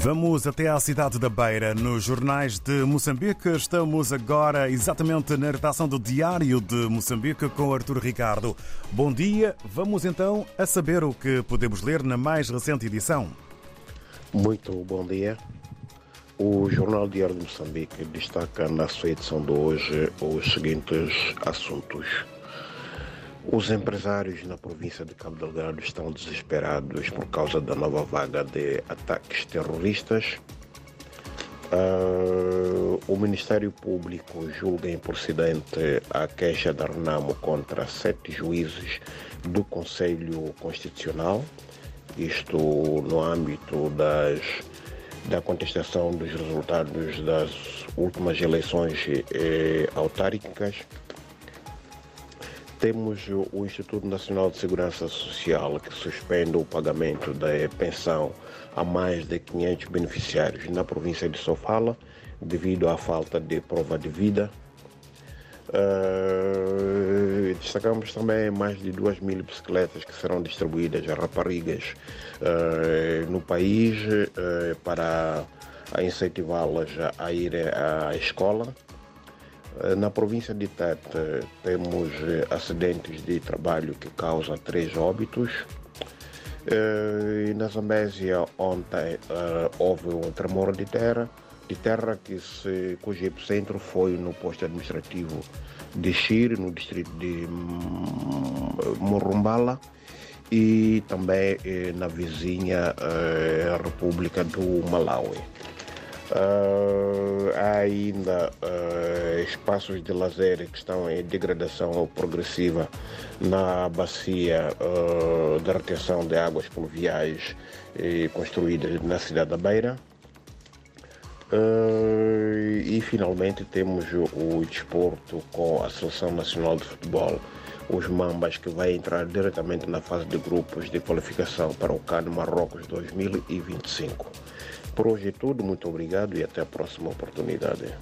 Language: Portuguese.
Vamos até à cidade da Beira, nos jornais de Moçambique. Estamos agora exatamente na redação do Diário de Moçambique com Artur Ricardo. Bom dia, vamos então a saber o que podemos ler na mais recente edição. Muito bom dia. O Jornal Diário de Moçambique destaca na sua edição de hoje os seguintes assuntos. Os empresários na província de Cabo Delgado estão desesperados por causa da nova vaga de ataques terroristas. Uh, o Ministério Público julga improcedente a queixa da Renamo contra sete juízes do Conselho Constitucional, isto no âmbito das, da contestação dos resultados das últimas eleições eh, autárquicas. Temos o Instituto Nacional de Segurança Social que suspende o pagamento da pensão a mais de 500 beneficiários na província de Sofala devido à falta de prova de vida. Uh, destacamos também mais de 2 mil bicicletas que serão distribuídas a raparigas uh, no país uh, para incentivá-las a ir à escola. Na província de Tete temos acidentes de trabalho que causam três óbitos. E na Zambésia ontem houve um tremor de terra, de terra que se, cujo epicentro foi no posto administrativo de Xire, no distrito de Morumbala e também na vizinha República do Malawi. Uh, há ainda uh, espaços de lazer que estão em degradação progressiva na bacia uh, da retenção de águas pluviais construídas na cidade da Beira. E finalmente temos o desporto com a Seleção Nacional de Futebol, os Mambas, que vai entrar diretamente na fase de grupos de qualificação para o CAN Marrocos 2025. Por hoje é tudo, muito obrigado e até a próxima oportunidade.